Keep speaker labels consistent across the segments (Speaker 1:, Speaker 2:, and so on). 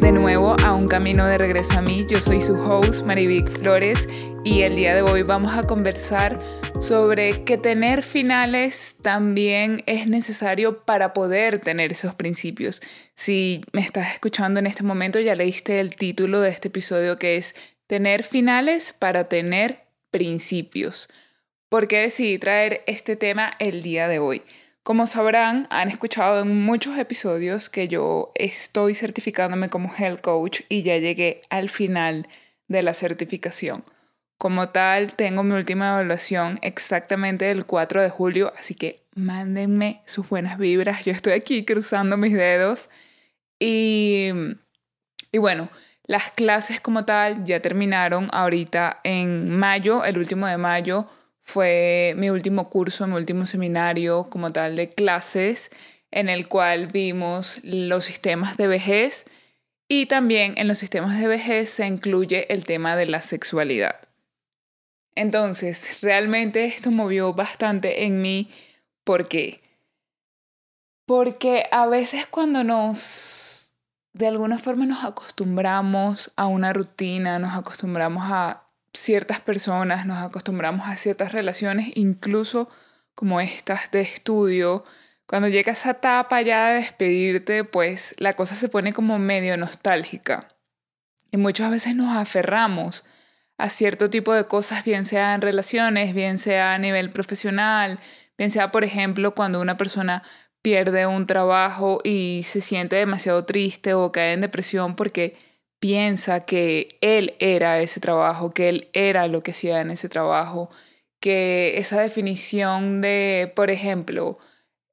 Speaker 1: de nuevo a Un Camino de Regreso a mí. Yo soy su host, Marivic Flores, y el día de hoy vamos a conversar sobre que tener finales también es necesario para poder tener esos principios. Si me estás escuchando en este momento, ya leíste el título de este episodio que es Tener finales para tener principios. ¿Por qué decidí traer este tema el día de hoy? Como sabrán, han escuchado en muchos episodios que yo estoy certificándome como health coach y ya llegué al final de la certificación. Como tal, tengo mi última evaluación exactamente el 4 de julio, así que mándenme sus buenas vibras. Yo estoy aquí cruzando mis dedos. Y, y bueno, las clases como tal ya terminaron ahorita en mayo, el último de mayo fue mi último curso, mi último seminario como tal de clases, en el cual vimos los sistemas de vejez y también en los sistemas de vejez se incluye el tema de la sexualidad. Entonces, realmente esto movió bastante en mí. ¿Por qué? Porque a veces cuando nos, de alguna forma nos acostumbramos a una rutina, nos acostumbramos a ciertas personas, nos acostumbramos a ciertas relaciones, incluso como estas de estudio. Cuando llega esa etapa ya de despedirte, pues la cosa se pone como medio nostálgica. Y muchas veces nos aferramos a cierto tipo de cosas, bien sea en relaciones, bien sea a nivel profesional, bien sea, por ejemplo, cuando una persona pierde un trabajo y se siente demasiado triste o cae en depresión porque piensa que él era ese trabajo, que él era lo que hacía en ese trabajo, que esa definición de, por ejemplo,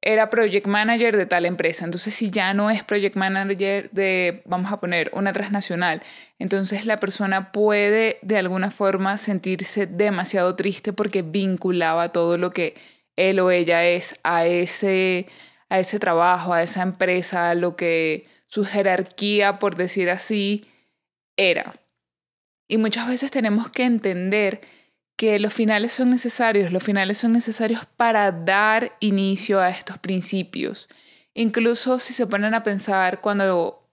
Speaker 1: era project manager de tal empresa. Entonces, si ya no es project manager de, vamos a poner, una transnacional, entonces la persona puede de alguna forma sentirse demasiado triste porque vinculaba todo lo que él o ella es a ese, a ese trabajo, a esa empresa, a lo que su jerarquía, por decir así, era. Y muchas veces tenemos que entender que los finales son necesarios, los finales son necesarios para dar inicio a estos principios. Incluso si se ponen a pensar cuando,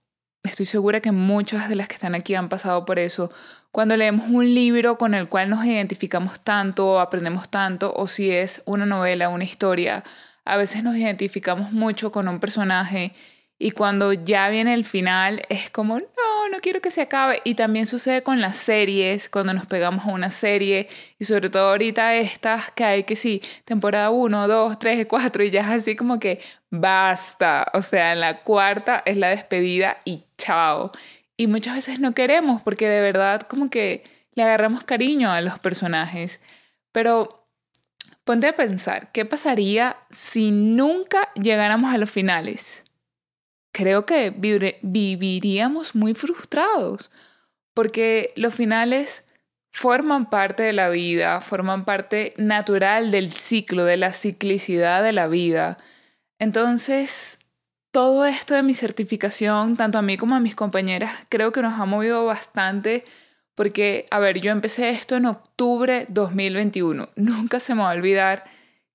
Speaker 1: estoy segura que muchas de las que están aquí han pasado por eso, cuando leemos un libro con el cual nos identificamos tanto o aprendemos tanto, o si es una novela, una historia, a veces nos identificamos mucho con un personaje y cuando ya viene el final es como, no, no quiero que se acabe. Y también sucede con las series, cuando nos pegamos a una serie, y sobre todo ahorita estas que hay que sí, temporada 1, 2, 3, 4, y ya es así como que basta. O sea, en la cuarta es la despedida y chao. Y muchas veces no queremos porque de verdad como que le agarramos cariño a los personajes. Pero ponte a pensar, ¿qué pasaría si nunca llegáramos a los finales? Creo que viviríamos muy frustrados, porque los finales forman parte de la vida, forman parte natural del ciclo, de la ciclicidad de la vida. Entonces, todo esto de mi certificación, tanto a mí como a mis compañeras, creo que nos ha movido bastante porque, a ver, yo empecé esto en octubre 2021. Nunca se me va a olvidar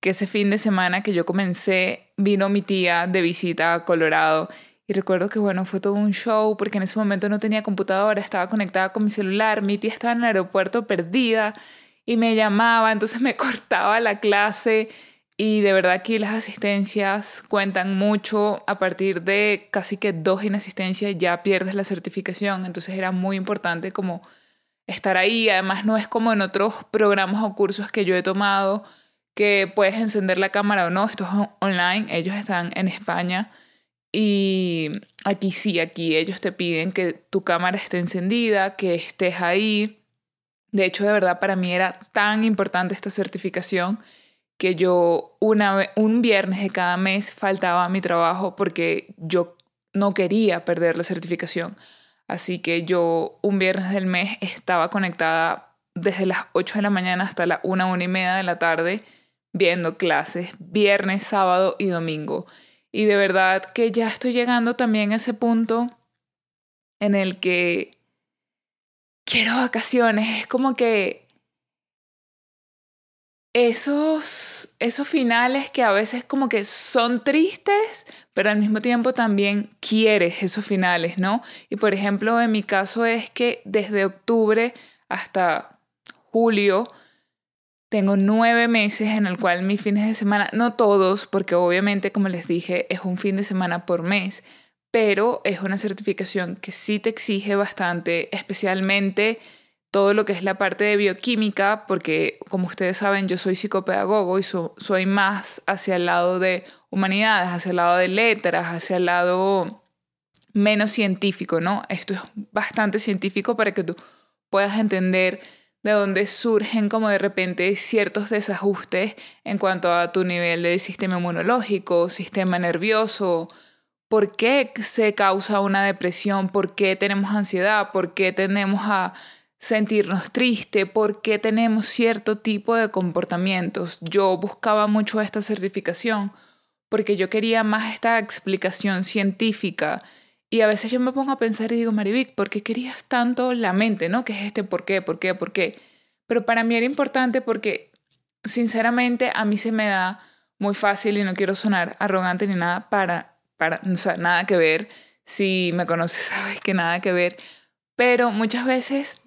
Speaker 1: que ese fin de semana que yo comencé, vino mi tía de visita a Colorado y recuerdo que, bueno, fue todo un show porque en ese momento no tenía computadora, estaba conectada con mi celular, mi tía estaba en el aeropuerto perdida y me llamaba, entonces me cortaba la clase y de verdad aquí las asistencias cuentan mucho. A partir de casi que dos inasistencias ya pierdes la certificación, entonces era muy importante como estar ahí. Además no es como en otros programas o cursos que yo he tomado que puedes encender la cámara o no, esto es online, ellos están en España y aquí sí, aquí ellos te piden que tu cámara esté encendida, que estés ahí. De hecho, de verdad, para mí era tan importante esta certificación que yo una, un viernes de cada mes faltaba a mi trabajo porque yo no quería perder la certificación. Así que yo un viernes del mes estaba conectada desde las 8 de la mañana hasta la 1, 1 y media de la tarde viendo clases, viernes, sábado y domingo. Y de verdad que ya estoy llegando también a ese punto en el que quiero vacaciones. Es como que esos, esos finales que a veces como que son tristes, pero al mismo tiempo también quieres esos finales, ¿no? Y por ejemplo, en mi caso es que desde octubre hasta julio tengo nueve meses en el cual mis fines de semana, no todos, porque obviamente, como les dije, es un fin de semana por mes, pero es una certificación que sí te exige bastante, especialmente todo lo que es la parte de bioquímica, porque como ustedes saben, yo soy psicopedagogo y soy más hacia el lado de humanidades, hacia el lado de letras, hacia el lado menos científico, ¿no? Esto es bastante científico para que tú puedas entender de dónde surgen como de repente ciertos desajustes en cuanto a tu nivel de sistema inmunológico, sistema nervioso, por qué se causa una depresión, por qué tenemos ansiedad, por qué tenemos a sentirnos tristes, por qué tenemos cierto tipo de comportamientos. Yo buscaba mucho esta certificación porque yo quería más esta explicación científica. Y a veces yo me pongo a pensar y digo, Marivic, ¿por qué querías tanto la mente, no? ¿Qué es este por qué, por qué, por qué? Pero para mí era importante porque, sinceramente, a mí se me da muy fácil y no quiero sonar arrogante ni nada para, para, o sea, nada que ver. Si me conoces, sabes que nada que ver. Pero muchas veces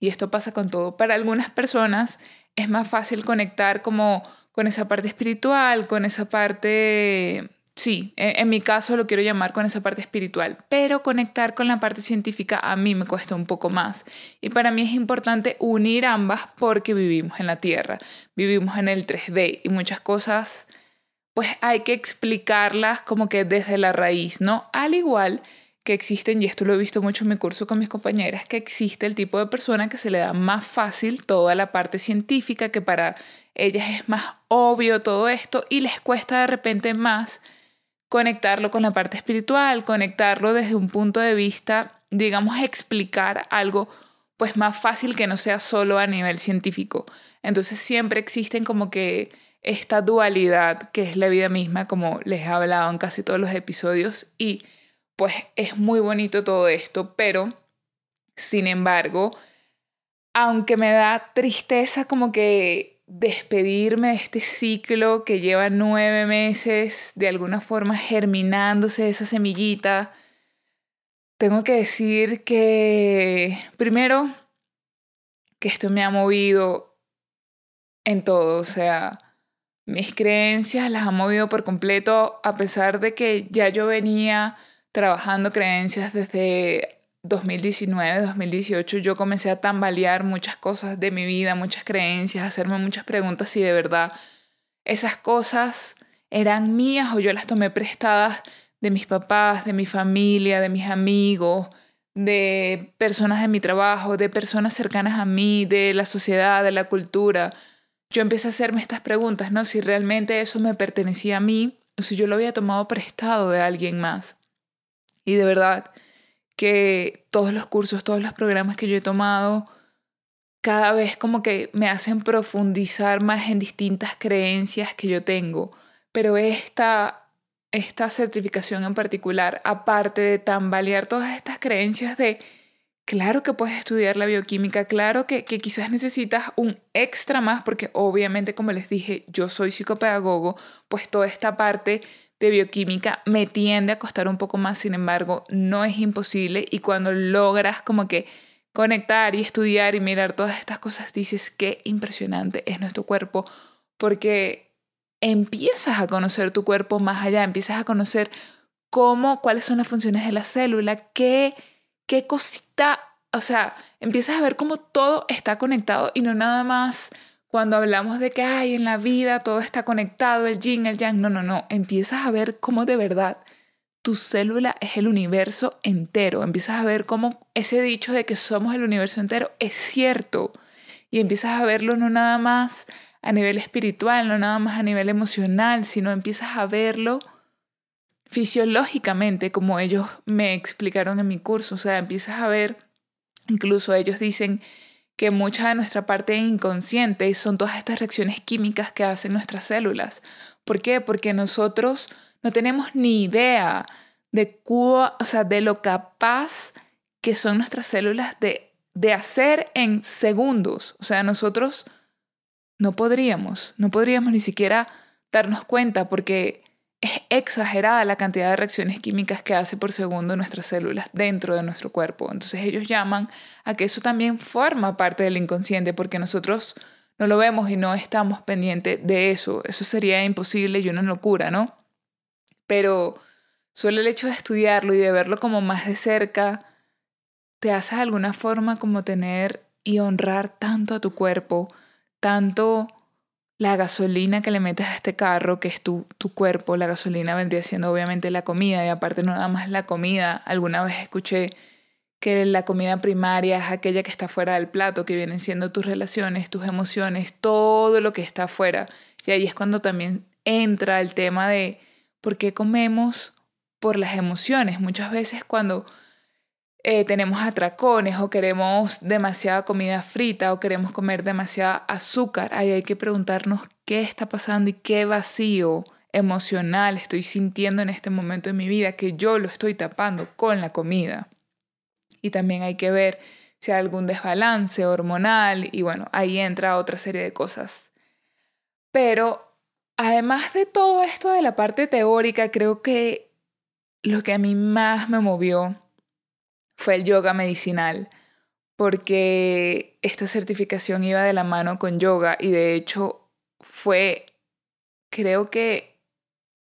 Speaker 1: y esto pasa con todo, para algunas personas es más fácil conectar como con esa parte espiritual, con esa parte, sí, e, en, mi caso lo quiero llamar con esa parte espiritual, pero conectar con la parte científica a mí me cuesta un poco más. Y para mí es importante unir ambas porque vivimos en la Tierra, vivimos en el 3D y muchas cosas pues hay que explicarlas como que desde la raíz, ¿no? Al igual que existen, y esto lo he visto mucho en mi curso con mis compañeras, que existe el tipo de persona que se le da más fácil toda la parte científica, que para ellas es más obvio todo esto y les cuesta de repente más conectarlo con la parte espiritual, conectarlo desde un punto de vista, digamos, explicar algo pues más fácil que no sea solo a nivel científico. Entonces siempre existen como que esta dualidad que es la vida misma, como les he hablado en casi todos los episodios, y pues es muy bonito todo esto, pero sin embargo, aunque me da tristeza como que despedirme de este ciclo que lleva nueve meses de alguna forma germinándose esa semillita, tengo que decir que primero que esto me ha movido en todo, o sea, mis creencias las ha movido por completo a pesar de que ya yo venía trabajando creencias desde 2019, 2018, yo comencé a tambalear muchas cosas de mi vida, muchas creencias, hacerme muchas preguntas si de verdad esas cosas eran mías o yo las tomé prestadas de mis papás, de mi familia, de mis amigos, de personas de mi trabajo, de personas cercanas a mí, de la sociedad, de la cultura. Yo empecé a hacerme estas preguntas, ¿no? Si realmente eso me pertenecía a mí o si yo lo había tomado prestado de alguien más. Y de verdad que todos los cursos, todos los programas que yo he tomado, cada vez como que me hacen profundizar más en distintas creencias que yo tengo. Pero esta, esta certificación en particular, aparte de tambalear todas estas creencias de, claro que puedes estudiar la bioquímica, claro que, que quizás necesitas un extra más, porque obviamente, como les dije, yo soy psicopedagogo, pues toda esta parte de bioquímica me tiende a costar un poco más, sin embargo, no es imposible. Y cuando logras como que conectar y estudiar y mirar todas estas cosas, dices qué impresionante es nuestro cuerpo, porque empiezas a conocer tu cuerpo más allá, empiezas a conocer cómo, cuáles son las funciones de la célula, qué, qué cosita, o sea, empiezas a ver cómo todo está conectado y no nada más cuando hablamos de que hay en la vida todo está conectado, el yin, el yang, no, no, no, empiezas a ver cómo de verdad tu célula es el universo entero, empiezas a ver cómo ese dicho de que somos el universo entero es cierto. Y empiezas a verlo no nada más a nivel espiritual, no nada más a nivel emocional, sino empiezas a verlo fisiológicamente, como ellos me explicaron en mi curso, o sea, empiezas a ver, incluso ellos dicen que mucha de nuestra parte inconsciente son todas estas reacciones químicas que hacen nuestras células. ¿Por qué? Porque nosotros no tenemos ni idea de, o sea, de lo capaz que son nuestras células de, de hacer en segundos. O sea, nosotros no podríamos, no podríamos ni siquiera darnos cuenta porque es exagerada la cantidad de reacciones químicas que hace por segundo nuestras células dentro de nuestro cuerpo. Entonces ellos llaman a que eso también forma parte del inconsciente porque nosotros no lo vemos y no estamos pendientes de eso. Eso sería imposible y una locura, ¿no? Pero solo el hecho de estudiarlo y de verlo como más de cerca te hace de alguna forma como tener y honrar tanto a tu cuerpo, tanto la gasolina que le metes a este carro, que es tu, tu cuerpo, la gasolina vendría siendo obviamente la comida y aparte no nada más la comida. Alguna vez escuché que la comida primaria es aquella que está fuera del plato, que vienen siendo tus relaciones, tus emociones, todo lo que está afuera. Y ahí es cuando también entra el tema de por qué comemos por las emociones. Muchas veces cuando eh, tenemos atracones o queremos demasiada comida frita o queremos comer demasiada azúcar, ahí hay que preguntarnos qué está pasando y qué vacío emocional estoy sintiendo en este momento de mi vida que yo lo estoy tapando con la comida. Y también hay que ver si hay algún desbalance hormonal y bueno, ahí entra otra serie de cosas. Pero además de todo esto de la parte teórica, creo que lo que a mí más me movió fue el yoga medicinal, porque esta certificación iba de la mano con yoga y de hecho fue, creo que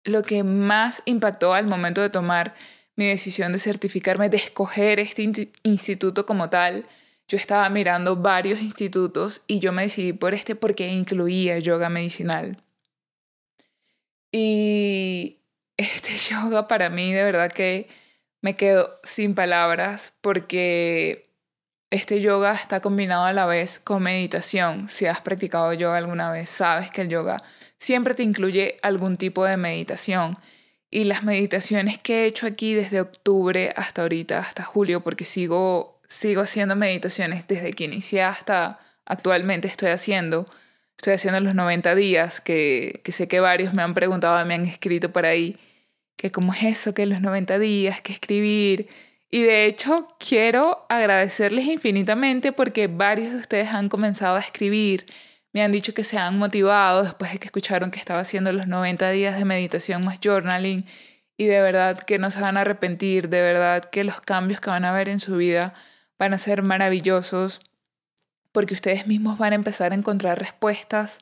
Speaker 1: lo que más impactó al momento de tomar mi decisión de certificarme, de escoger este instituto como tal. Yo estaba mirando varios institutos y yo me decidí por este porque incluía yoga medicinal. Y este yoga para mí de verdad que me quedo sin palabras porque este yoga está combinado a la vez con meditación. Si has practicado yoga alguna vez, sabes que el yoga siempre te incluye algún tipo de meditación. Y las meditaciones que he hecho aquí desde octubre hasta ahorita, hasta julio, porque sigo, sigo haciendo meditaciones desde que inicié hasta actualmente estoy haciendo. Estoy haciendo los 90 días, que, que sé que varios me han preguntado, me han escrito por ahí que cómo es eso, que los 90 días, que escribir. Y de hecho quiero agradecerles infinitamente porque varios de ustedes han comenzado a escribir, me han dicho que se han motivado después de que escucharon que estaba haciendo los 90 días de meditación más journaling y de verdad que no se van a arrepentir, de verdad que los cambios que van a ver en su vida van a ser maravillosos porque ustedes mismos van a empezar a encontrar respuestas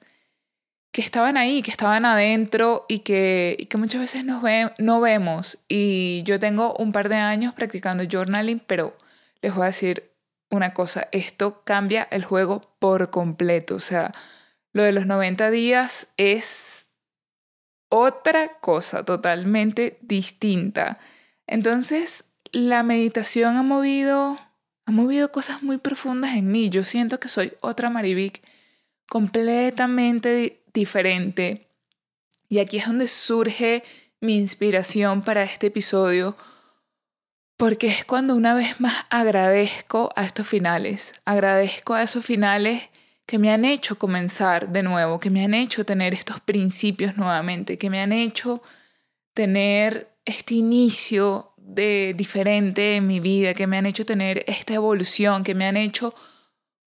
Speaker 1: que estaban ahí, que estaban adentro y que, que muchas veces nos no vemos. Y yo tengo un par de años practicando journaling, pero les voy a decir una cosa, esto cambia el juego por completo. O sea, lo de los 90 días es otra cosa totalmente distinta. Entonces, la meditación ha movido, ha movido cosas muy profundas en mí. Yo siento que soy otra Marivic completamente diferente. Y aquí es donde surge mi inspiración para este episodio, porque es cuando una vez más agradezco a estos finales, agradezco a esos finales que me han hecho comenzar de nuevo, que me han hecho tener estos principios nuevamente, que me han hecho tener este inicio de diferente en mi vida, que me han hecho tener esta evolución, que me han hecho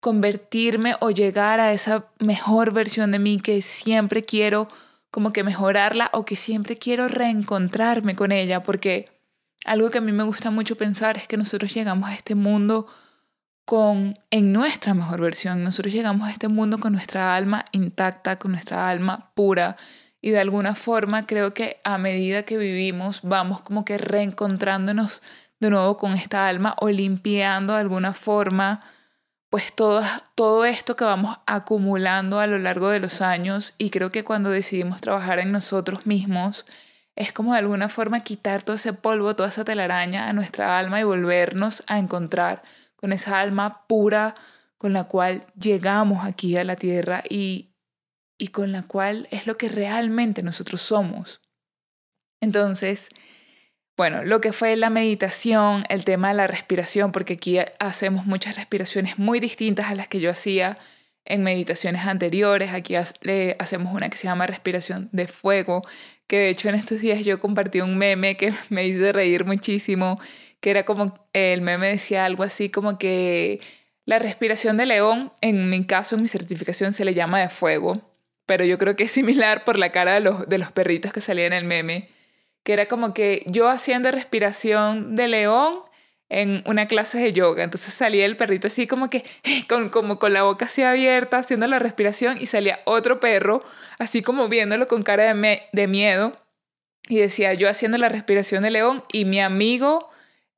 Speaker 1: convertirme o llegar a esa mejor versión de mí que siempre quiero como que mejorarla o que siempre quiero reencontrarme con ella, porque algo que a mí me gusta mucho pensar es que nosotros llegamos a este mundo con en nuestra mejor versión, nosotros llegamos a este mundo con nuestra alma intacta, con nuestra alma pura y de alguna forma creo que a medida que vivimos vamos como que reencontrándonos de nuevo con esta alma o limpiando de alguna forma pues todo, todo esto que vamos acumulando a lo largo de los años y creo que cuando decidimos trabajar en nosotros mismos es como de alguna forma quitar todo ese polvo, toda esa telaraña a nuestra alma y volvernos a encontrar con esa alma pura con la cual llegamos aquí a la tierra y, y con la cual es lo que realmente nosotros somos. Entonces, bueno, lo que fue la meditación, el tema de la respiración, porque aquí hacemos muchas respiraciones muy distintas a las que yo hacía en meditaciones anteriores. Aquí hacemos una que se llama respiración de fuego, que de hecho en estos días yo compartí un meme que me hizo reír muchísimo, que era como el meme decía algo así como que La respiración de león, en mi caso, en mi certificación, se le llama de fuego, pero yo creo que es similar por la cara de los, de los perritos que salían en el meme, que era como que yo haciendo respiración de león en una clase de yoga. Entonces salía el perrito así como que con, como con la boca así abierta, haciendo la respiración, y salía otro perro así como viéndolo con cara de, de miedo. Y decía yo haciendo la respiración de león y mi amigo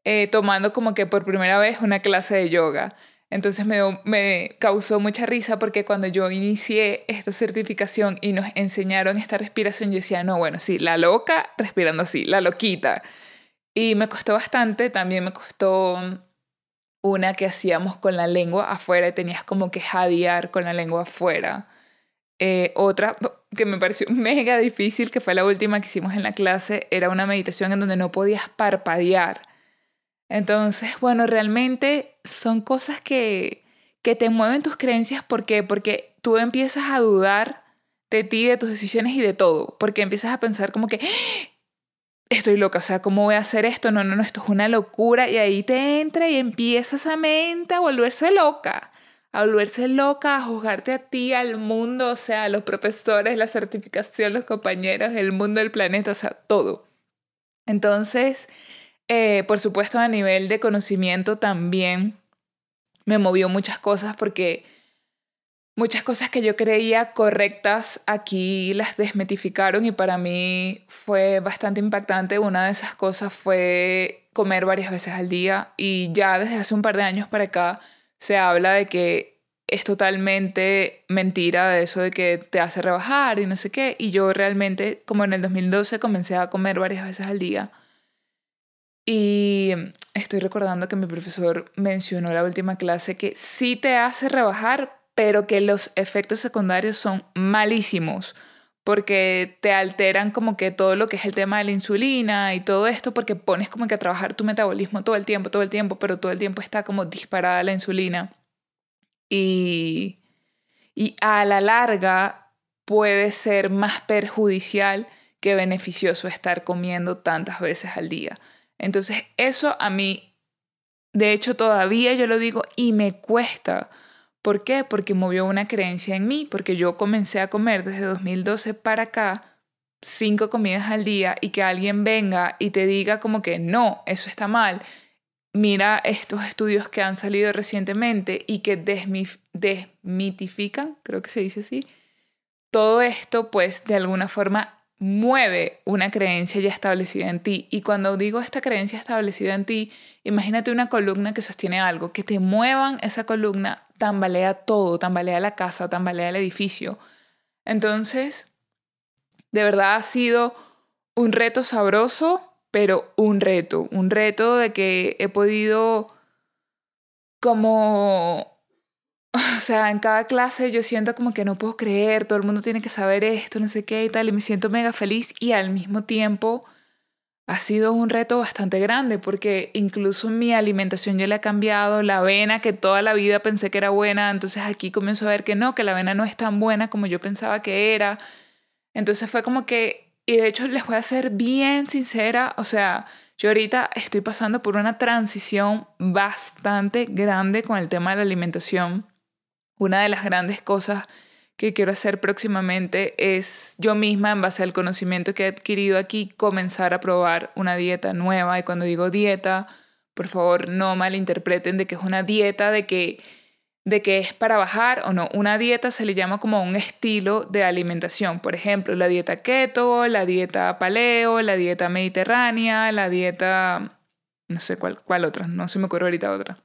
Speaker 1: eh, tomando como que por primera vez una clase de yoga. Entonces me, causó mucha risa porque cuando yo inicié esta certificación y nos enseñaron esta respiración, yo decía, no, bueno, sí, la loca respirando así, la loquita. Y me costó bastante, también me costó una que hacíamos con la lengua afuera y tenías como que jadear con la lengua afuera. Eh, otra que me pareció mega difícil, que fue la última que hicimos en la clase, era una meditación en donde no podías parpadear. Entonces, bueno, realmente son cosas que, que te mueven tus creencias. ¿Por qué? Porque tú empiezas a dudar de ti, de tus decisiones y de todo. Porque empiezas a pensar como que, estoy loca, o sea, ¿cómo voy a hacer esto? No, no, no, esto es una locura. Y ahí te entra y empieza esa mente a volverse loca, a volverse loca, a juzgarte a ti, al mundo, o sea, a los profesores, la certificación, los compañeros, el mundo del planeta, o sea, todo. Entonces, eh, por supuesto, a nivel de conocimiento también me movió muchas cosas porque Muchas cosas que yo creía correctas aquí las desmetificaron y para mí fue bastante impactante. Una de esas cosas fue comer varias veces al día y ya desde hace un par de años para acá se habla de que es totalmente mentira de eso de que te hace rebajar y no sé qué. Y yo realmente, como en el 2012, comencé a comer varias veces al día. Y estoy recordando que mi profesor mencionó en la última clase que sí te hace rebajar, pero que los efectos secundarios son malísimos porque te alteran como que todo lo que es el tema de la insulina y todo esto porque pones como que a trabajar tu metabolismo todo el tiempo, todo el tiempo, pero todo el tiempo está como disparada la insulina. Y, y a la larga puede ser más perjudicial que beneficioso estar comiendo tantas veces al día. Entonces eso a mí, de hecho todavía yo lo digo y me cuesta ¿Por qué? Porque movió una creencia en mí, porque yo comencé a comer desde 2012 para acá cinco comidas al día y que alguien venga y te diga como que no, eso está mal. Mira estos estudios que han salido recientemente y que desmitifican, creo que se dice así. Todo esto pues de alguna forma mueve una creencia ya establecida en ti. Y cuando digo esta creencia establecida en ti, imagínate una columna que sostiene algo, que te muevan esa columna tambalea todo, tambalea la casa, tambalea el edificio. Entonces, de verdad ha sido un reto sabroso, pero un reto, un reto de que he podido como, o sea, en cada clase yo siento como que no puedo creer, todo el mundo tiene que saber esto, no sé qué y tal, y me siento mega feliz y al mismo tiempo ha sido un reto bastante grande porque incluso mi alimentación ya le ha cambiado, la avena que toda la vida pensé que era buena, entonces aquí comienzo a ver que no, que la avena no es tan buena como yo pensaba que era. Entonces fue como que, y de hecho les voy a ser bien sincera, o sea, yo ahorita estoy pasando por una transición bastante grande con el tema de la alimentación. Una de las grandes cosas que quiero hacer próximamente es yo misma, en base al conocimiento que he adquirido aquí, comenzar a probar una dieta nueva. Y cuando digo dieta, por favor no malinterpreten de que es una dieta de que de que es para bajar o no. Una dieta se le llama como un estilo de alimentación. Por ejemplo, la dieta keto, la dieta paleo, la dieta mediterránea, la dieta... no sé cuál, cuál otra, no se me ocurre ahorita otra.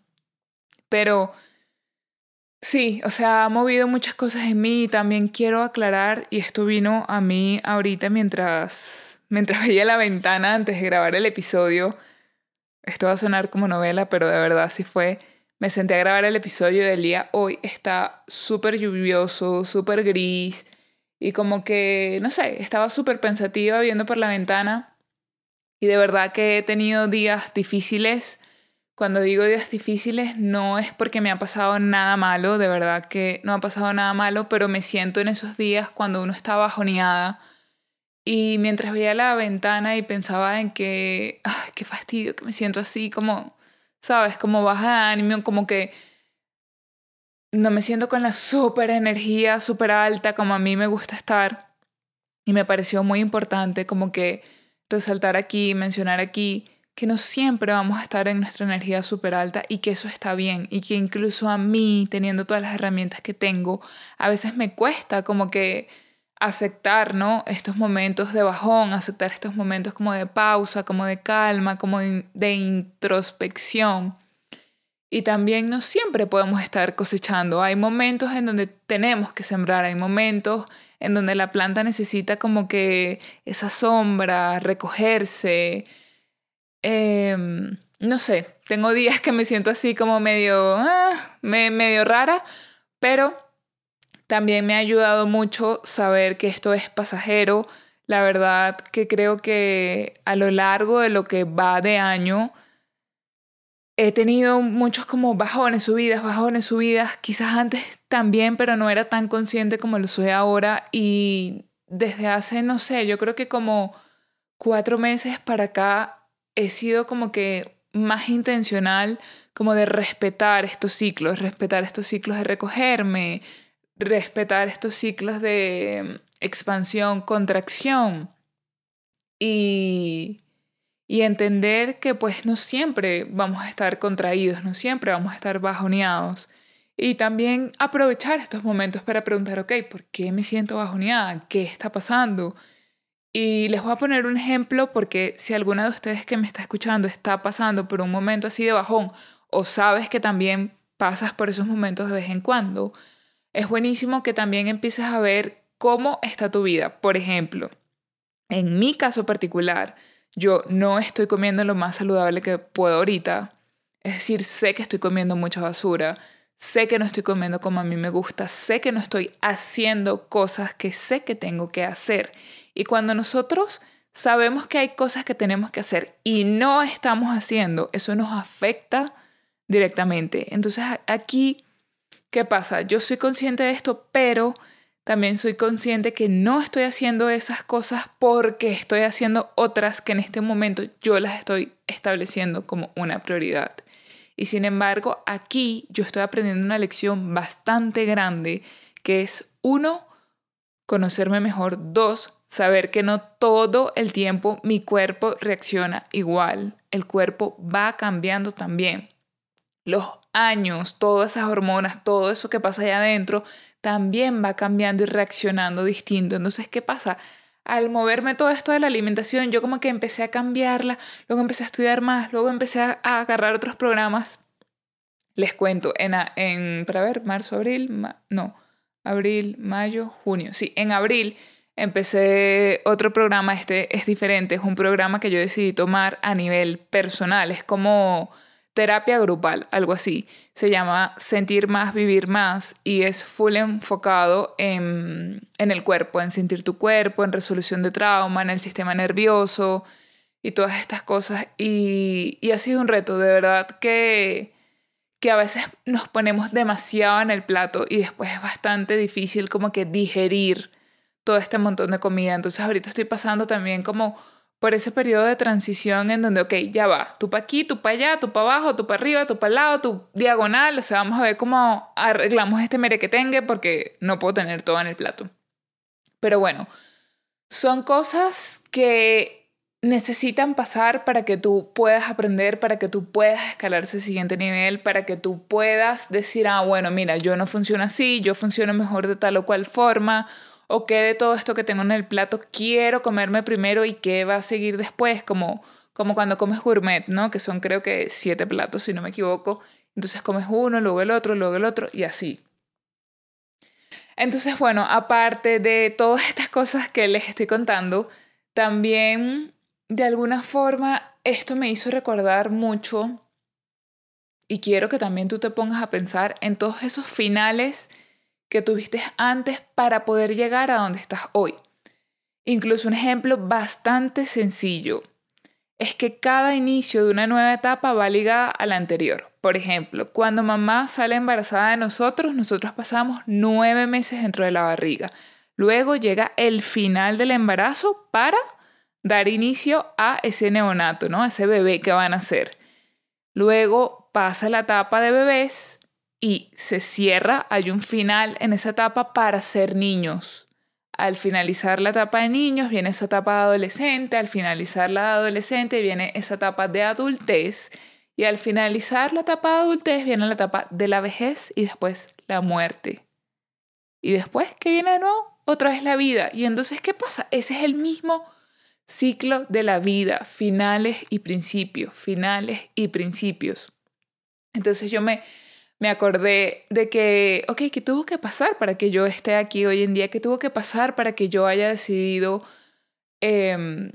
Speaker 1: Pero Sí, o sea, ha movido muchas cosas en mí y también quiero aclarar, y esto vino a mí ahorita mientras, mientras veía la ventana antes de grabar el episodio. Esto va a sonar como novela, pero de verdad sí fue. Me senté a grabar el episodio del día hoy. Está súper lluvioso, súper gris. Y como que, no sé, estaba súper pensativa viendo por la ventana. Y de verdad que he tenido días difíciles cuando digo días difíciles no es porque me ha pasado nada malo, de verdad que no ha pasado nada malo, pero me siento en esos días cuando uno está bajoneada y mientras veía la ventana y pensaba en que, ay, qué fastidio, que me siento así como, sabes, como baja de ánimo, como que no me siento con la súper energía, súper alta como a mí me gusta estar. Y me pareció muy importante como que resaltar aquí, mencionar aquí, que no siempre vamos a estar en nuestra energía súper alta y que eso está bien y que incluso a mí, teniendo todas las herramientas que tengo, a veces me cuesta como que aceptar, ¿no? Estos momentos de bajón, aceptar estos momentos como de pausa, como de calma, como de, introspección. Y también no siempre podemos estar cosechando. Hay momentos en donde tenemos que sembrar, hay momentos en donde la planta necesita como que esa sombra, recogerse, Em, no sé, tengo días que me siento así como medio, ah, medio rara, pero también me ha ayudado mucho saber que esto es pasajero. La verdad que creo que a lo largo de lo que va de año, he tenido muchos como bajones, subidas, bajones, subidas, quizás antes también, pero no era tan consciente como lo soy ahora y desde hace, no sé, yo creo que como cuatro meses para acá he sido como que más intencional como de respetar estos ciclos, respetar estos ciclos de recogerme, respetar estos ciclos de expansión, contracción y, y entender que pues no siempre vamos a estar contraídos, no siempre vamos a estar bajoneados. Y también aprovechar estos momentos para preguntar, ok, ¿por qué me siento bajoneada? ¿Qué está pasando? Y les voy a poner un ejemplo porque si alguna de ustedes que me está escuchando está pasando por un momento así de bajón o sabes que también pasas por esos momentos de vez en cuando, es buenísimo que también empieces a ver cómo está tu vida. Por ejemplo, en mi caso particular, yo no estoy comiendo lo más saludable que puedo ahorita. Es decir, sé que estoy comiendo mucha basura, sé que no estoy comiendo como a mí me gusta, sé que no estoy haciendo cosas que sé que tengo que hacer. Y cuando nosotros sabemos que hay cosas que tenemos que hacer y no estamos haciendo, eso nos afecta directamente. Entonces aquí, ¿qué pasa? Yo soy consciente de esto, pero también soy consciente que no estoy haciendo esas cosas porque estoy haciendo otras que en este momento yo las estoy estableciendo como una prioridad. Y sin embargo, aquí yo estoy aprendiendo una lección bastante grande, que es uno, conocerme mejor, dos, Saber que no todo el tiempo mi cuerpo reacciona igual. El cuerpo va cambiando también. Los años, todas esas hormonas, todo eso que pasa allá adentro, también va cambiando y reaccionando distinto. Entonces, ¿qué pasa? Al moverme todo esto de la alimentación, yo como que empecé a cambiarla, luego empecé a estudiar más, luego empecé a, agarrar otros programas. Les cuento, en, en para ver, marzo, abril, no, abril, mayo, junio. Sí, en abril empecé otro programa, este es diferente, es un programa que yo decidí tomar a nivel personal, es como terapia grupal, algo así. Se llama Sentir más, vivir más y es full enfocado en, en el cuerpo, en sentir tu cuerpo, en resolución de trauma, en el sistema nervioso y todas estas cosas. Y, y ha sido un reto, de verdad que, que a veces nos ponemos demasiado en el plato y después es bastante difícil como que digerir todo este montón de comida. Entonces ahorita estoy pasando también como por ese periodo de transición en donde, ok, ya va, tú para aquí, tú para allá, tú para abajo, tú para arriba, tú para el lado, tú diagonal, o sea, vamos a ver cómo arreglamos este merequetengue porque no puedo tener todo en el plato. Pero bueno, son cosas que necesitan pasar para que tú puedas aprender, para que tú puedas escalar ese siguiente nivel, para que tú puedas decir, ah, bueno, mira, yo no funciono así, yo funciono mejor de tal o cual forma, o qué de todo esto que tengo en el plato quiero comerme primero y qué va a seguir después, como, como cuando comes gourmet, ¿no? Que son creo que siete platos, si no me equivoco. Entonces comes uno, luego el otro, luego el otro y así. Entonces, bueno, aparte de todas estas cosas que les estoy contando, también de alguna forma esto me hizo recordar mucho y quiero que también tú te pongas a pensar en todos esos finales que tuviste antes para poder llegar a donde estás hoy. Incluso un ejemplo bastante sencillo es que cada inicio de una nueva etapa va ligada a la anterior. Por ejemplo, cuando mamá sale embarazada de nosotros, nosotros pasamos nueve meses dentro de la barriga. Luego llega el final del embarazo para dar inicio a ese neonato, ¿no? A ese bebé que van a ser. Luego pasa la etapa de bebés, y se cierra, hay un final en esa etapa para ser niños. Al finalizar la etapa de niños viene esa etapa de adolescente, al finalizar la de adolescente viene esa etapa de adultez y al finalizar la etapa de adultez viene la etapa de la vejez y después la muerte. Y después, ¿qué viene de nuevo? Otra vez la vida. Y entonces, ¿qué pasa? Ese es el mismo ciclo de la vida, finales y principios, finales y principios. Entonces yo me, me acordé de que, ok, ¿qué tuvo que pasar para que yo esté aquí hoy en día? ¿Qué tuvo que pasar para que yo haya decidido em,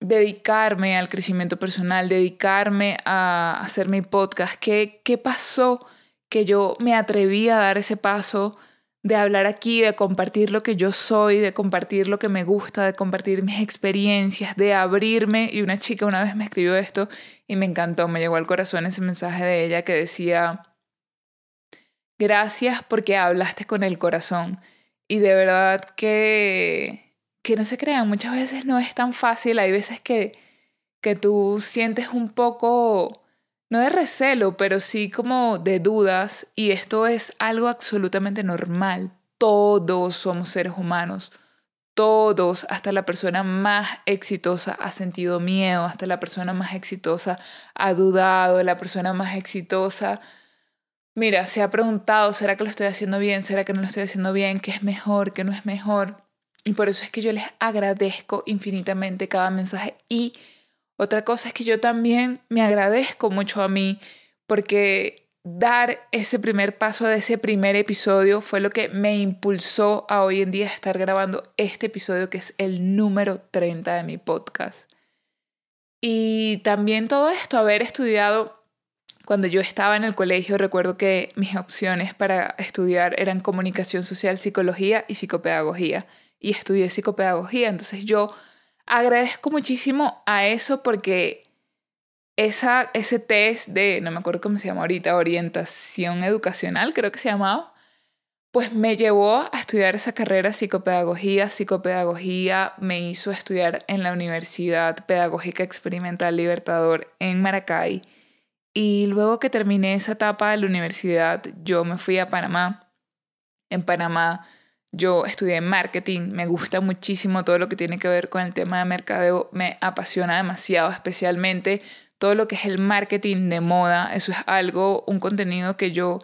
Speaker 1: dedicarme al crecimiento personal, dedicarme a hacer mi podcast? ¿Qué, ¿Qué pasó que yo me atreví a dar ese paso de hablar aquí, de compartir lo que yo soy, de compartir lo que me gusta, de compartir mis experiencias, de abrirme? Y una chica una vez me escribió esto y me encantó, me llegó al corazón ese mensaje de ella que decía, gracias porque hablaste con el corazón. Y de verdad que que no se crean, muchas veces no es tan fácil, hay veces que, que tú sientes un poco, no de recelo, pero sí como de dudas, y esto es algo absolutamente normal. Todos somos seres humanos, todos, hasta la persona más exitosa ha sentido miedo, hasta la persona más exitosa ha dudado, la persona más exitosa, mira, se ha preguntado, ¿será que lo estoy haciendo bien? ¿Será que no lo estoy haciendo bien? ¿Qué es mejor? ¿Qué no es mejor? Y por eso es que yo les agradezco infinitamente cada mensaje. Y otra cosa es que yo también me agradezco mucho a mí porque dar ese primer paso de ese primer episodio fue lo que me impulsó a hoy en día estar grabando este episodio que es el número 30 de mi podcast. Y también todo esto, haber estudiado cuando yo estaba en el colegio, recuerdo que mis opciones para estudiar eran comunicación social, psicología y psicopedagogía y estudié psicopedagogía. Entonces yo agradezco muchísimo a eso porque esa, ese test de, no me acuerdo cómo se llama ahorita, orientación educacional, creo que se llamaba, pues me llevó a estudiar esa carrera psicopedagogía. Psicopedagogía me hizo estudiar en la Universidad Pedagógica Experimental Libertador en Maracay. Y luego que terminé esa etapa de la universidad, yo me fui a Panamá. En Panamá yo estudié marketing, me gusta muchísimo todo lo que tiene que ver con el tema de mercadeo, me apasiona demasiado, especialmente todo lo que es el marketing de moda. Eso es algo, un contenido que yo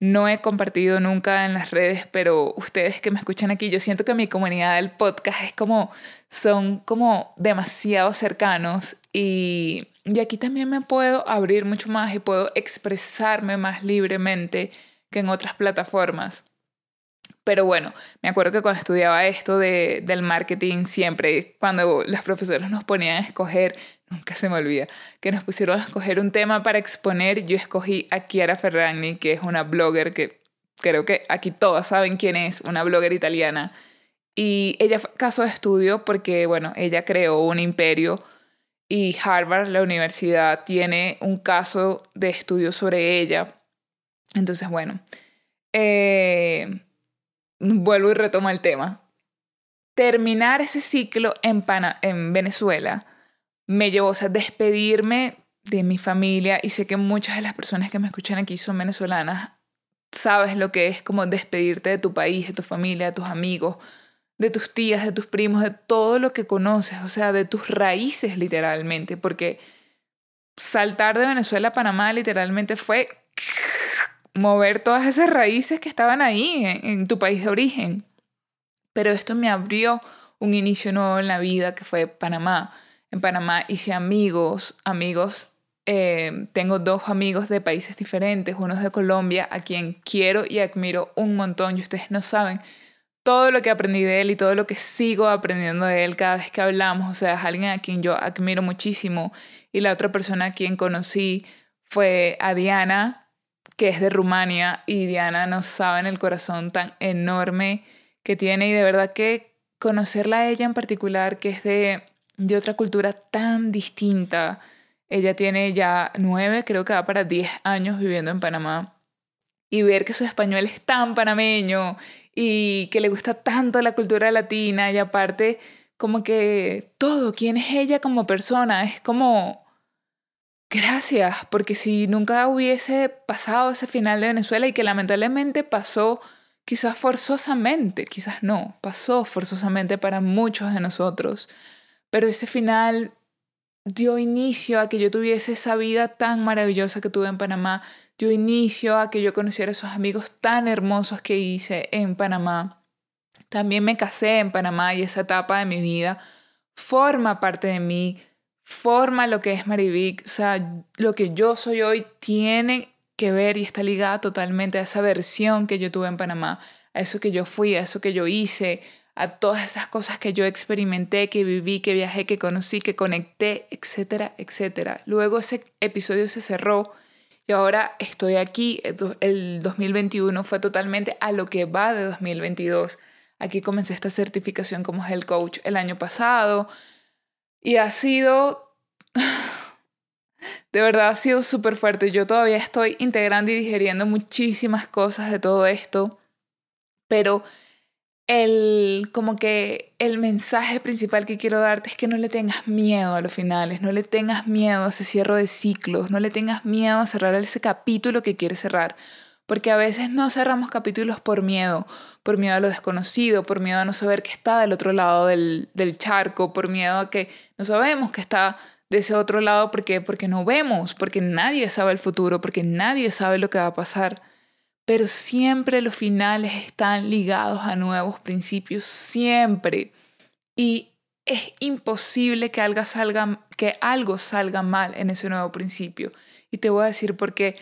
Speaker 1: no he compartido nunca en las redes, pero ustedes que me escuchan aquí, yo siento que mi comunidad del podcast es como, son como demasiado cercanos y, aquí también me puedo abrir mucho más y puedo expresarme más libremente que en otras plataformas. Pero bueno, me acuerdo que cuando estudiaba esto de, del marketing, siempre cuando los profesores nos ponían a escoger, nunca se me olvida, que nos pusieron a escoger un tema para exponer, yo escogí a Chiara Ferragni, que es una blogger que creo que aquí todas saben quién es, una blogger italiana. Y ella fue caso de estudio porque, bueno, ella creó un imperio y Harvard, la universidad, tiene un caso de estudio sobre ella. Entonces, bueno, eh, vuelvo y retomo el tema. Terminar ese ciclo en, en Venezuela me llevó, a despedirme de mi familia y sé que muchas de las personas que me escuchan aquí son venezolanas. Sabes lo que es como despedirte de tu país, de tu familia, de tus amigos, de tus tías, de tus primos, de todo lo que conoces, o sea, de tus raíces literalmente, porque saltar de Venezuela a Panamá literalmente fue mover todas esas raíces que estaban ahí en, tu país de origen. Pero esto me abrió un inicio nuevo en la vida que fue Panamá. En Panamá hice amigos, amigos, eh, tengo dos amigos de países diferentes, uno es de Colombia, a quien quiero y admiro un montón, y ustedes no saben todo lo que aprendí de él y todo lo que sigo aprendiendo de él cada vez que hablamos, o sea, es alguien a quien yo admiro muchísimo. Y la otra persona a quien conocí fue a Diana, que es de Rumania y Diana no sabe en el corazón tan enorme que tiene y de verdad que conocerla a ella en particular, que es de, de otra cultura tan distinta. Ella tiene ya nueve, creo que va para diez años viviendo en Panamá. Y ver que su español es tan panameño y que le gusta tanto la cultura latina y aparte como que todo, quién es ella como persona, es como gracias, porque si nunca hubiese pasado ese final de Venezuela y que lamentablemente pasó quizás forzosamente, quizás no, pasó forzosamente para muchos de nosotros, pero ese final dio inicio a que yo tuviese esa vida tan maravillosa que tuve en Panamá, dio inicio a que yo conociera esos amigos tan hermosos que hice en Panamá. También me casé en Panamá y esa etapa de mi vida forma parte de mí, forma lo que es Marivic, o sea, lo que yo soy hoy tiene que ver y está ligada totalmente a esa versión que yo tuve en Panamá, a eso que yo fui, a eso que yo hice, a todas esas cosas que yo experimenté, que viví, que viajé, que conocí, que conecté, etcétera, etcétera. Luego ese episodio se cerró y ahora estoy aquí. El 2021 fue totalmente a lo que va de 2022. Aquí comencé esta certificación como health coach el año pasado y ha sido de verdad ha sido súper fuerte. Yo todavía estoy integrando y digeriendo muchísimas cosas de todo esto, pero el como que el mensaje principal que quiero darte es que no le tengas miedo a los finales, no le tengas miedo a ese cierre de ciclos, no le tengas miedo a cerrar ese capítulo que quieres cerrar, porque a veces no cerramos capítulos por miedo, por miedo a lo desconocido, por miedo a no saber qué está del otro lado del, del charco, por miedo a que no sabemos qué está de ese otro lado porque, porque no vemos, porque nadie sabe el futuro, porque nadie sabe lo que va a pasar. Pero siempre los finales están ligados a nuevos principios, siempre. Y es imposible que algo salga, que algo salga mal en ese nuevo principio. Y te voy a decir por qué.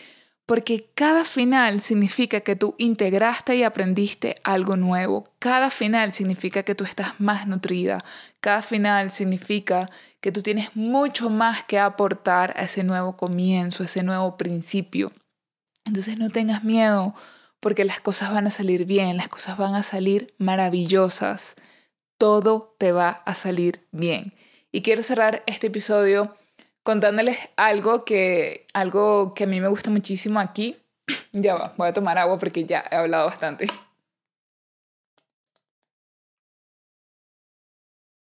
Speaker 1: Porque cada final significa que tú integraste y aprendiste algo nuevo. Cada final significa que tú estás más nutrida. Cada final significa que tú tienes mucho más que aportar a ese nuevo comienzo, a ese nuevo principio. Entonces no tengas miedo porque las cosas van a salir bien, las cosas van a salir maravillosas. Todo te va a salir bien. Y quiero cerrar este episodio contándoles algo que, algo que a mí me gusta muchísimo aquí. ya va, voy a tomar agua porque ya he hablado bastante.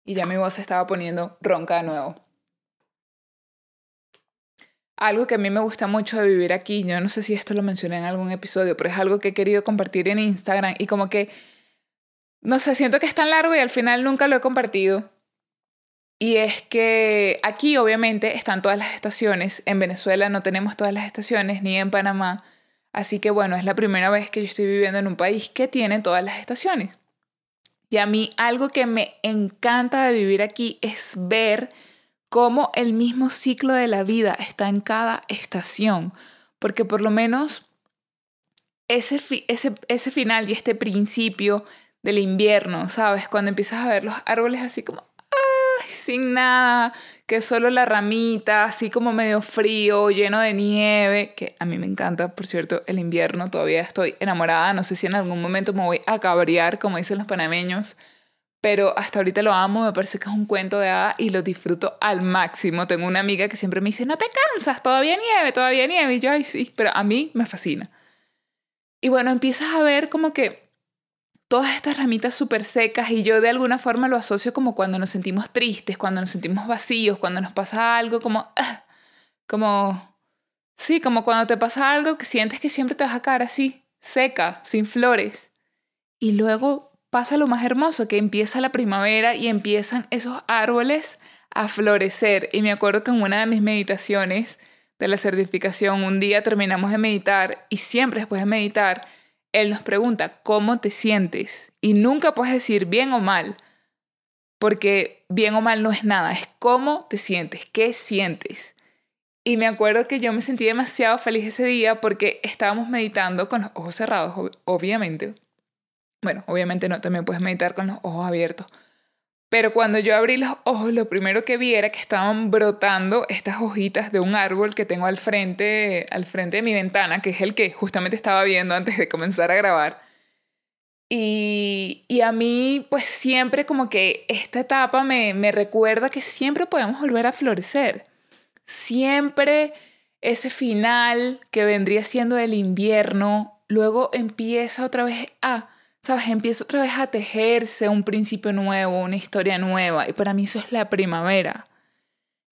Speaker 1: Y ya mi voz estaba poniendo ronca de nuevo. Algo que a mí me gusta mucho de vivir aquí, yo no sé si esto lo mencioné en algún episodio, pero es algo que he querido compartir en Instagram y como que, no sé, siento que es tan largo y al final nunca lo he compartido. Y es que aquí obviamente están todas las estaciones. En Venezuela no tenemos todas las estaciones, ni en Panamá. Así que bueno, es la primera vez que yo estoy viviendo en un país que tiene todas las estaciones. Y a mí algo que me encanta de vivir aquí es ver cómo el mismo ciclo de la vida está en cada estación. Porque por lo menos ese, ese, ese final y este principio del invierno, ¿sabes? Cuando empiezas a ver los árboles así como sin nada, que solo la ramita, así como medio frío, lleno de nieve, que a mí me encanta, por cierto, el invierno, todavía estoy enamorada, no sé si en algún momento me voy a cabrear, como dicen los panameños, pero hasta ahorita lo amo, me parece que es un cuento de hada y lo disfruto al máximo. Tengo una amiga que siempre me dice, no te cansas, todavía nieve, todavía nieve, y yo, ay, sí, pero a mí me fascina. Y bueno, empiezas a ver como que todas estas ramitas súper secas y yo de alguna forma lo asocio como cuando nos sentimos tristes, cuando nos sentimos vacíos, cuando nos pasa algo como, ah, como, sí, como cuando te pasa algo que sientes que siempre te vas a quedar así, seca, sin flores. Y luego pasa lo más hermoso, que empieza la primavera y empiezan esos árboles a florecer. Y me acuerdo que en una de mis meditaciones de la certificación, un día terminamos de meditar y siempre después de meditar, él nos pregunta, ¿cómo te sientes? Y nunca puedes decir bien o mal, porque bien o mal no es nada, es cómo te sientes, qué sientes. Y me acuerdo que yo me sentí demasiado feliz ese día porque estábamos meditando con los ojos cerrados, obviamente. Bueno, obviamente no, también puedes meditar con los ojos abiertos. Pero cuando yo abrí los ojos, lo primero que vi era que estaban brotando estas hojitas de un árbol que tengo al frente, al frente de mi ventana, que es el que justamente estaba viendo antes de comenzar a grabar. Y, y a mí, pues siempre como que esta etapa me, me recuerda que siempre podemos volver a florecer. Siempre ese final que vendría siendo el invierno, luego empieza otra vez a ¿sabes? Empieza otra vez a tejerse un principio nuevo, una historia nueva. Y para mí eso es la primavera.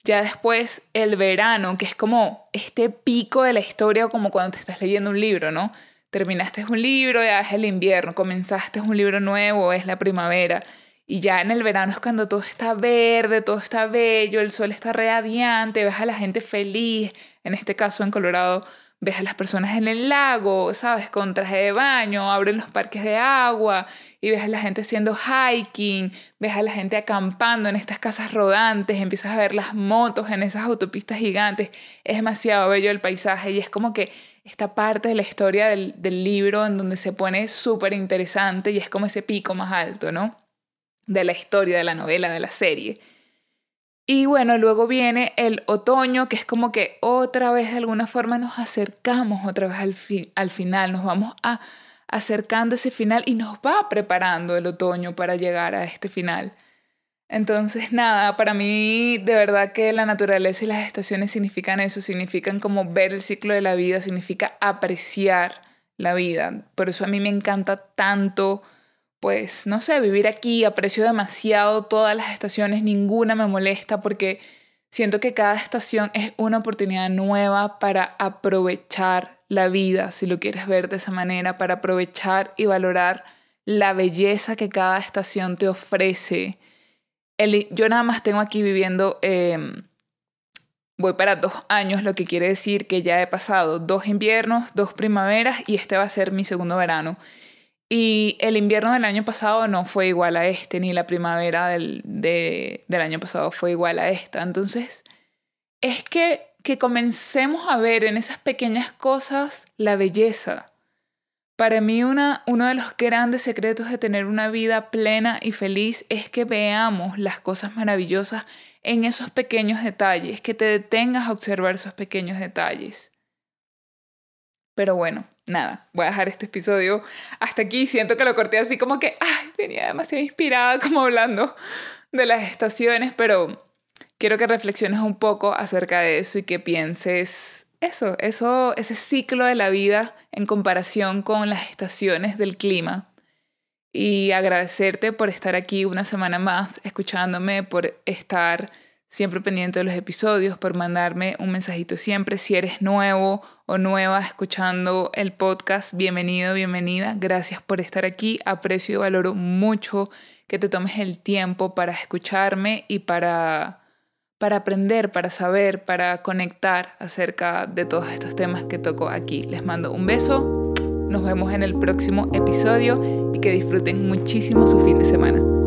Speaker 1: Ya después el verano, que es como este pico de la historia, como cuando te estás leyendo un libro, ¿no? Terminaste un libro, ya es el invierno, comenzaste un libro nuevo, es la primavera. Y ya en el verano es cuando todo está verde, todo está bello, el sol está radiante, ves a la gente feliz. En este caso en Colorado, ves a las personas en el lago, ¿sabes? Con traje de baño, abren los parques de agua y ves a la gente haciendo hiking, ves a la gente acampando en estas casas rodantes, empiezas a ver las motos en esas autopistas gigantes. Es demasiado bello el paisaje y es como que esta parte de la historia del, del libro en donde se pone súper interesante y es como ese pico más alto, ¿no? De la historia, de la novela, de la serie. Y bueno, luego viene el otoño, que es como que otra vez de alguna forma nos acercamos otra vez al, al final, nos vamos a acercando ese final y nos va preparando el otoño para llegar a este final. Entonces, nada, para mí de verdad que la naturaleza y las estaciones significan eso, significan como ver el ciclo de la vida, significa apreciar la vida. Por eso a mí me encanta tanto pues, no sé, vivir aquí, aprecio demasiado todas las estaciones, ninguna me molesta porque siento que cada estación es una oportunidad nueva para aprovechar la vida, si lo quieres ver de esa manera, para aprovechar y valorar la belleza que cada estación te ofrece. yo nada más tengo aquí viviendo, em, voy para dos años, lo que quiere decir que ya he pasado dos inviernos, dos primaveras y este va a ser mi segundo verano. Y el invierno del año pasado no fue igual a este, ni la primavera del, del año pasado fue igual a esta. Entonces, es que, que comencemos a ver en esas pequeñas cosas la belleza. Para mí una, uno de los grandes secretos de tener una vida plena y feliz es que veamos las cosas maravillosas en esos pequeños detalles, que te detengas a observar esos pequeños detalles. Pero bueno, nada, voy a dejar este episodio hasta aquí. Siento que lo corté así como que, venía demasiado inspirada como hablando de las estaciones, pero quiero que reflexiones un poco acerca de eso y que pienses eso, eso, ese ciclo de la vida en comparación con las estaciones del clima. Y agradecerte por estar aquí una semana más, escuchándome, por estar siempre pendiente de los episodios, por mandarme un mensajito siempre. Si eres nuevo o nueva escuchando el podcast, bienvenido, bienvenida. Gracias por estar aquí. Aprecio y valoro mucho que te tomes el tiempo para escucharme y para, para aprender, para saber, para conectar acerca de todos estos temas que toco aquí. Les mando un beso. Nos vemos en el próximo episodio y que disfruten muchísimo su fin de semana.